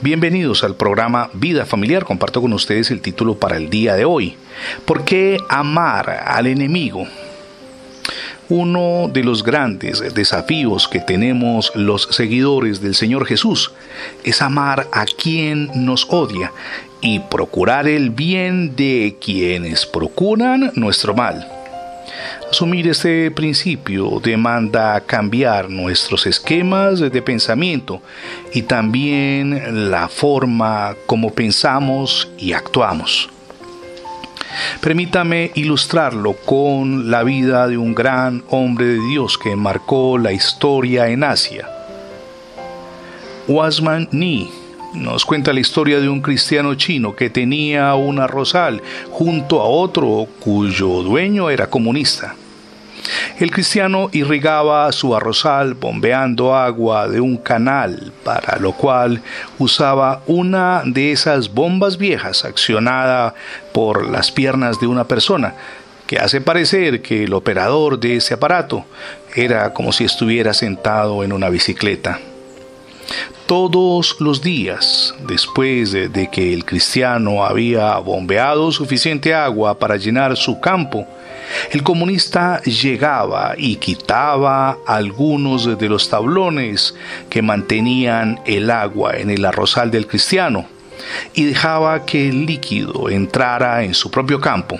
Bienvenidos al programa Vida Familiar. Comparto con ustedes el título para el día de hoy. ¿Por qué amar al enemigo? Uno de los grandes desafíos que tenemos los seguidores del Señor Jesús es amar a quien nos odia y procurar el bien de quienes procuran nuestro mal. Asumir este principio demanda cambiar nuestros esquemas de pensamiento y también la forma como pensamos y actuamos. Permítame ilustrarlo con la vida de un gran hombre de Dios que marcó la historia en Asia. Wasman Ni nos cuenta la historia de un cristiano chino que tenía un arrozal junto a otro cuyo dueño era comunista. El cristiano irrigaba su arrozal bombeando agua de un canal, para lo cual usaba una de esas bombas viejas accionada por las piernas de una persona, que hace parecer que el operador de ese aparato era como si estuviera sentado en una bicicleta. Todos los días, después de, que el cristiano había bombeado suficiente agua para llenar su campo, el comunista llegaba y quitaba algunos de los tablones que mantenían el agua en el arrozal del cristiano y dejaba que el líquido entrara en su propio campo.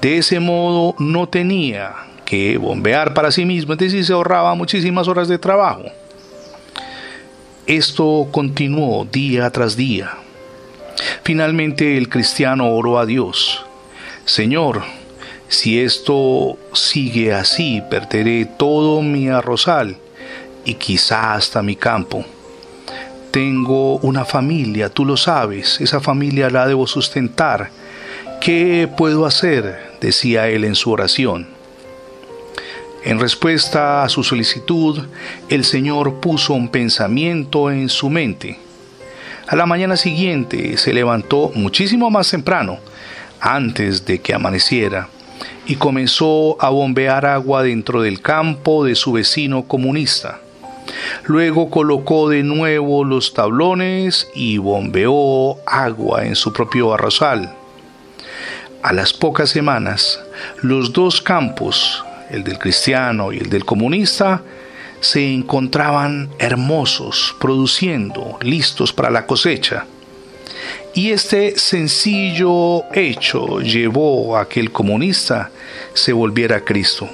De ese modo no tenía que bombear para sí mismo, es decir, se ahorraba muchísimas horas de trabajo. Esto continuó día tras día. Finalmente el cristiano oró a Dios, Señor, si esto sigue así, perderé todo mi arrozal y quizá hasta mi campo. Tengo una familia, tú lo sabes, esa familia la debo sustentar. ¿Qué puedo hacer? decía él en su oración. En respuesta a su solicitud, el Señor puso un pensamiento en su mente. A la mañana siguiente se levantó muchísimo más temprano, antes de que amaneciera, y comenzó a bombear agua dentro del campo de su vecino comunista. Luego colocó de nuevo los tablones y bombeó agua en su propio arrozal. A las pocas semanas, los dos campos, el del cristiano y el del comunista, se encontraban hermosos, produciendo, listos para la cosecha. Y este sencillo hecho llevó a que el comunista se volviera a Cristo.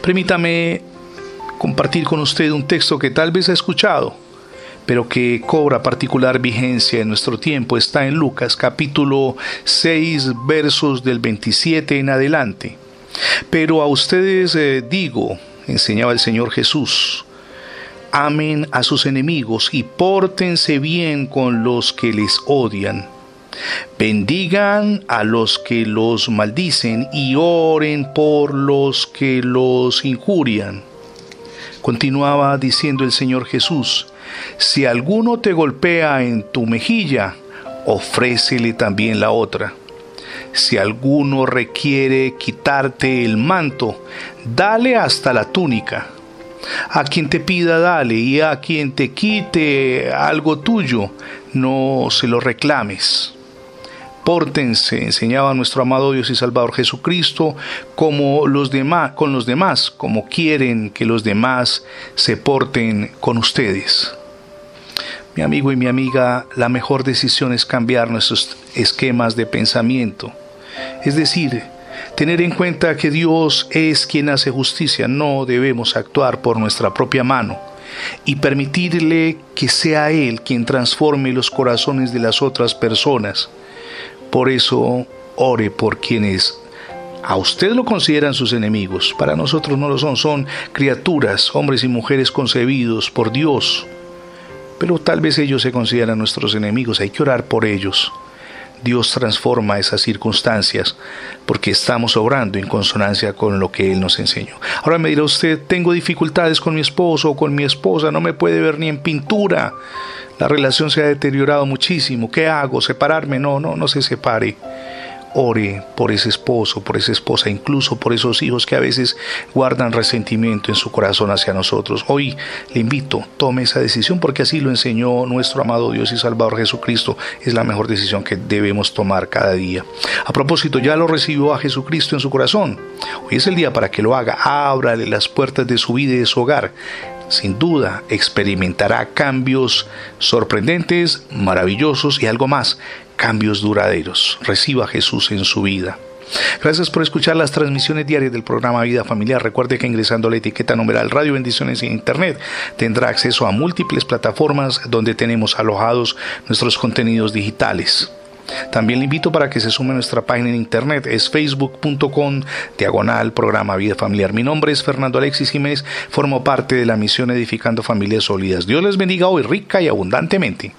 Permítame compartir con usted un texto que tal vez ha escuchado, pero que cobra particular vigencia en nuestro tiempo. Está en Lucas capítulo 6 versos del 27 en adelante. Pero a ustedes eh, digo, enseñaba el Señor Jesús, amen a sus enemigos y pórtense bien con los que les odian. Bendigan a los que los maldicen y oren por los que los injurian. Continuaba diciendo el Señor Jesús, si alguno te golpea en tu mejilla, ofrécele también la otra. Si alguno requiere quitarte el manto, dale hasta la túnica. A quien te pida, dale, y a quien te quite algo tuyo, no se lo reclames. Pórtense, enseñaba nuestro amado Dios y Salvador Jesucristo, como los demás, con los demás, como quieren que los demás se porten con ustedes. Mi amigo y mi amiga, la mejor decisión es cambiar nuestros esquemas de pensamiento. Es decir, tener en cuenta que Dios es quien hace justicia, no debemos actuar por nuestra propia mano y permitirle que sea Él quien transforme los corazones de las otras personas. Por eso, ore por quienes a usted lo consideran sus enemigos, para nosotros no lo son, son criaturas, hombres y mujeres concebidos por Dios, pero tal vez ellos se consideran nuestros enemigos, hay que orar por ellos. Dios transforma esas circunstancias porque estamos obrando en consonancia con lo que Él nos enseñó. Ahora me dirá usted, tengo dificultades con mi esposo o con mi esposa, no me puede ver ni en pintura. La relación se ha deteriorado muchísimo. ¿Qué hago? ¿Separarme? No, no, no se separe. Ore por ese esposo, por esa esposa, incluso por esos hijos que a veces guardan resentimiento en su corazón hacia nosotros. Hoy le invito, tome esa decisión porque así lo enseñó nuestro amado Dios y Salvador Jesucristo. Es la mejor decisión que debemos tomar cada día. A propósito, ya lo recibió a Jesucristo en su corazón. Hoy es el día para que lo haga. Ábrale las puertas de su vida y de su hogar sin duda experimentará cambios sorprendentes, maravillosos y algo más, cambios duraderos. Reciba a Jesús en su vida. Gracias por escuchar las transmisiones diarias del programa Vida Familiar. Recuerde que ingresando a la etiqueta numeral Radio Bendiciones en Internet tendrá acceso a múltiples plataformas donde tenemos alojados nuestros contenidos digitales. También le invito para que se sume a nuestra página en internet, es facebook.com diagonal programa Vida Familiar. Mi nombre es Fernando Alexis Jiménez, formo parte de la misión Edificando Familias Sólidas. Dios les bendiga hoy rica y abundantemente.